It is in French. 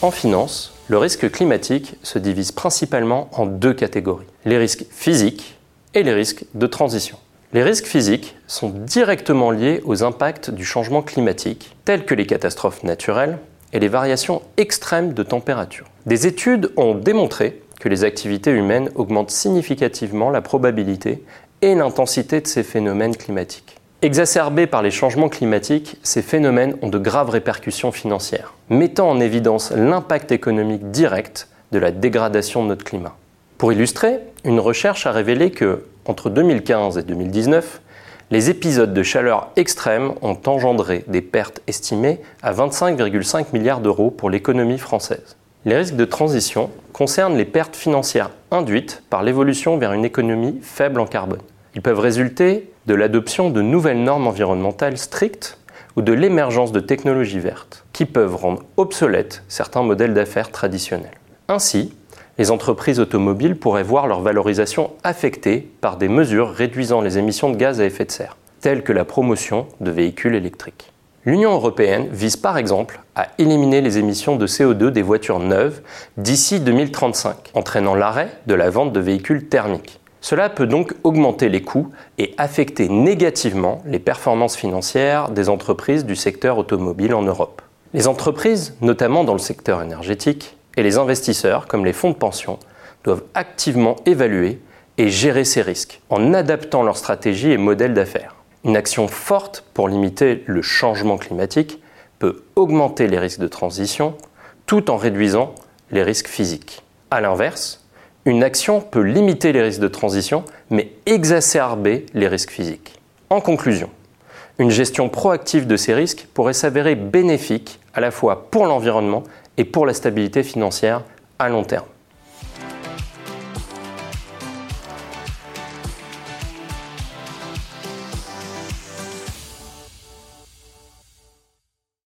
En finance, le risque climatique se divise principalement en deux catégories, les risques physiques et les risques de transition. Les risques physiques sont directement liés aux impacts du changement climatique, tels que les catastrophes naturelles et les variations extrêmes de température. Des études ont démontré que les activités humaines augmentent significativement la probabilité et l'intensité de ces phénomènes climatiques. Exacerbés par les changements climatiques, ces phénomènes ont de graves répercussions financières, mettant en évidence l'impact économique direct de la dégradation de notre climat. Pour illustrer, une recherche a révélé que, entre 2015 et 2019, les épisodes de chaleur extrême ont engendré des pertes estimées à 25,5 milliards d'euros pour l'économie française. Les risques de transition concernent les pertes financières induites par l'évolution vers une économie faible en carbone. Ils peuvent résulter de l'adoption de nouvelles normes environnementales strictes ou de l'émergence de technologies vertes qui peuvent rendre obsolètes certains modèles d'affaires traditionnels. Ainsi, les entreprises automobiles pourraient voir leur valorisation affectée par des mesures réduisant les émissions de gaz à effet de serre, telles que la promotion de véhicules électriques. L'Union européenne vise par exemple à éliminer les émissions de CO2 des voitures neuves d'ici 2035, entraînant l'arrêt de la vente de véhicules thermiques. Cela peut donc augmenter les coûts et affecter négativement les performances financières des entreprises du secteur automobile en Europe. Les entreprises, notamment dans le secteur énergétique, et les investisseurs, comme les fonds de pension, doivent activement évaluer et gérer ces risques en adaptant leur stratégie et modèle d'affaires. Une action forte pour limiter le changement climatique peut augmenter les risques de transition tout en réduisant les risques physiques. A l'inverse, une action peut limiter les risques de transition, mais exacerber les risques physiques. En conclusion, une gestion proactive de ces risques pourrait s'avérer bénéfique à la fois pour l'environnement et pour la stabilité financière à long terme.